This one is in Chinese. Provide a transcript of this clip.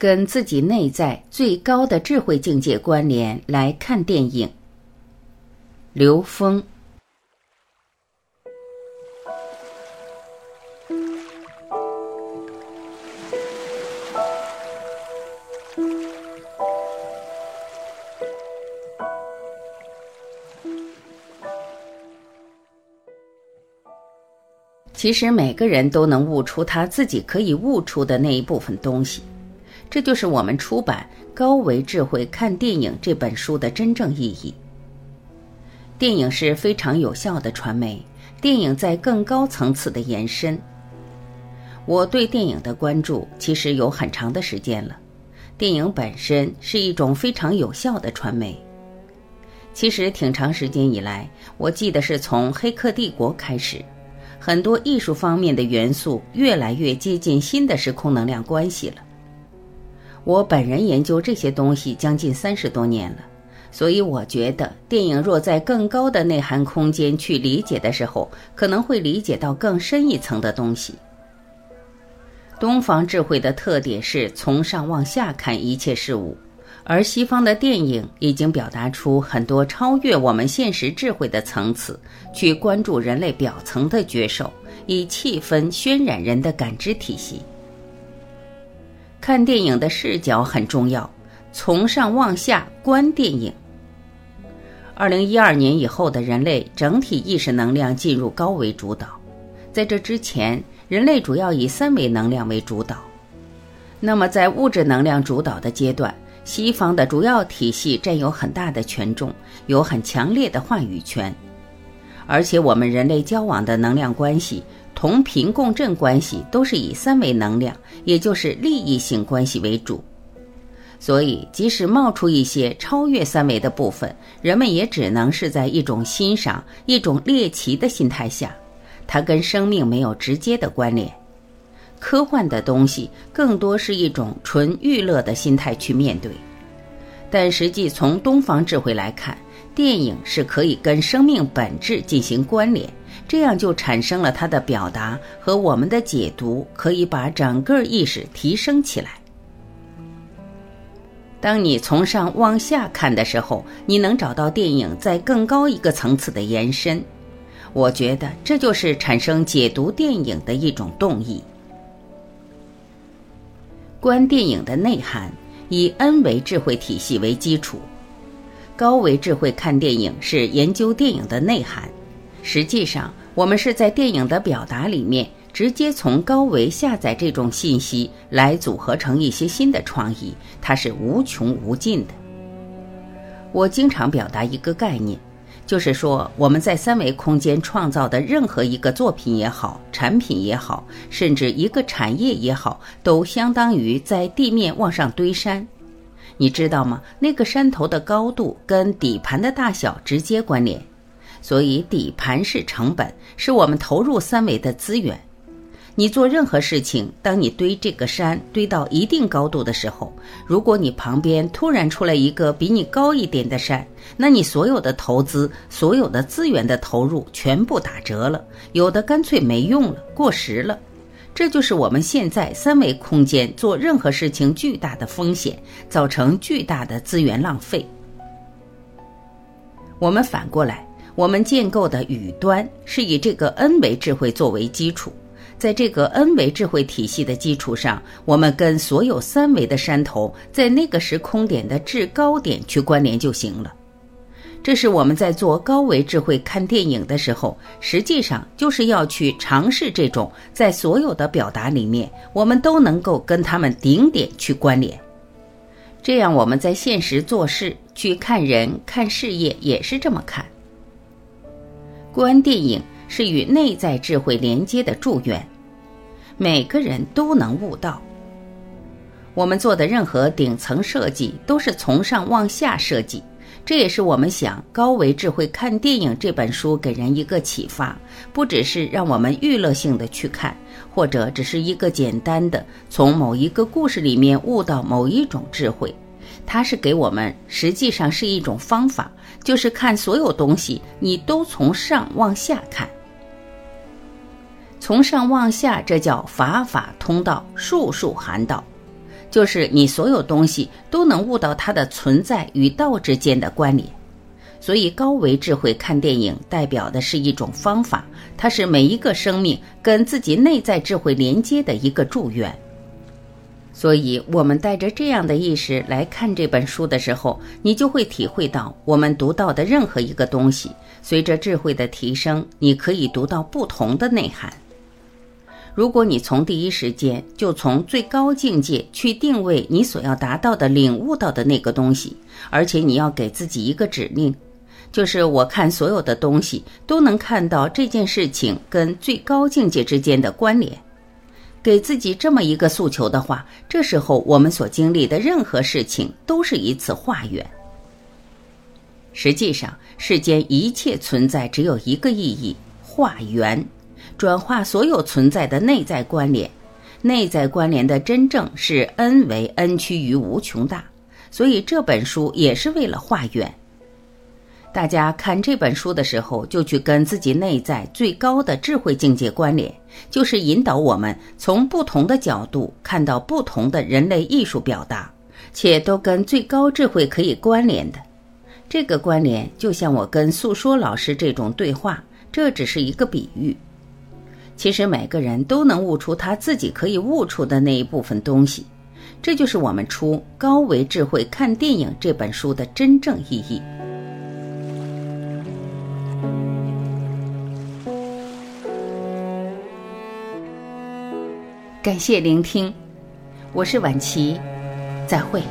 跟自己内在最高的智慧境界关联来看电影。刘峰。其实每个人都能悟出他自己可以悟出的那一部分东西，这就是我们出版《高维智慧看电影》这本书的真正意义。电影是非常有效的传媒，电影在更高层次的延伸。我对电影的关注其实有很长的时间了，电影本身是一种非常有效的传媒。其实挺长时间以来，我记得是从《黑客帝国》开始。很多艺术方面的元素越来越接近新的时空能量关系了。我本人研究这些东西将近三十多年了，所以我觉得电影若在更高的内涵空间去理解的时候，可能会理解到更深一层的东西。东方智慧的特点是从上往下看一切事物。而西方的电影已经表达出很多超越我们现实智慧的层次，去关注人类表层的觉受，以气氛渲染人的感知体系。看电影的视角很重要，从上往下观电影。二零一二年以后的人类整体意识能量进入高维主导，在这之前，人类主要以三维能量为主导。那么，在物质能量主导的阶段。西方的主要体系占有很大的权重，有很强烈的话语权，而且我们人类交往的能量关系、同频共振关系都是以三维能量，也就是利益性关系为主。所以，即使冒出一些超越三维的部分，人们也只能是在一种欣赏、一种猎奇的心态下，它跟生命没有直接的关联。科幻的东西更多是一种纯娱乐的心态去面对，但实际从东方智慧来看，电影是可以跟生命本质进行关联，这样就产生了它的表达和我们的解读，可以把整个意识提升起来。当你从上往下看的时候，你能找到电影在更高一个层次的延伸。我觉得这就是产生解读电影的一种动意。观电影的内涵以 N 维智慧体系为基础，高维智慧看电影是研究电影的内涵。实际上，我们是在电影的表达里面直接从高维下载这种信息，来组合成一些新的创意，它是无穷无尽的。我经常表达一个概念。就是说，我们在三维空间创造的任何一个作品也好，产品也好，甚至一个产业也好，都相当于在地面往上堆山。你知道吗？那个山头的高度跟底盘的大小直接关联，所以底盘是成本，是我们投入三维的资源。你做任何事情，当你堆这个山堆到一定高度的时候，如果你旁边突然出来一个比你高一点的山，那你所有的投资、所有的资源的投入全部打折了，有的干脆没用了，过时了。这就是我们现在三维空间做任何事情巨大的风险，造成巨大的资源浪费。我们反过来，我们建构的宇端是以这个 N 维智慧作为基础。在这个 N 维智慧体系的基础上，我们跟所有三维的山头在那个时空点的制高点去关联就行了。这是我们在做高维智慧看电影的时候，实际上就是要去尝试这种在所有的表达里面，我们都能够跟他们顶点去关联。这样我们在现实做事、去看人、看事业也是这么看。观电影。是与内在智慧连接的祝愿，每个人都能悟到。我们做的任何顶层设计都是从上往下设计，这也是我们想高维智慧看电影这本书给人一个启发，不只是让我们娱乐性的去看，或者只是一个简单的从某一个故事里面悟到某一种智慧。它是给我们，实际上是一种方法，就是看所有东西，你都从上往下看。从上往下，这叫法法通道，术术含道。就是你所有东西都能悟到它的存在与道之间的关联。所以，高维智慧看电影代表的是一种方法，它是每一个生命跟自己内在智慧连接的一个祝愿。所以，我们带着这样的意识来看这本书的时候，你就会体会到，我们读到的任何一个东西，随着智慧的提升，你可以读到不同的内涵。如果你从第一时间就从最高境界去定位你所要达到的、领悟到的那个东西，而且你要给自己一个指令。就是我看所有的东西都能看到这件事情跟最高境界之间的关联，给自己这么一个诉求的话，这时候我们所经历的任何事情都是一次化缘。实际上，世间一切存在只有一个意义：化缘，转化所有存在的内在关联。内在关联的真正是 n 为 n 趋于无穷大，所以这本书也是为了化缘。大家看这本书的时候，就去跟自己内在最高的智慧境界关联，就是引导我们从不同的角度看到不同的人类艺术表达，且都跟最高智慧可以关联的。这个关联就像我跟诉说老师这种对话，这只是一个比喻。其实每个人都能悟出他自己可以悟出的那一部分东西，这就是我们出《高维智慧看电影》这本书的真正意义。感谢聆听，我是晚琪，再会。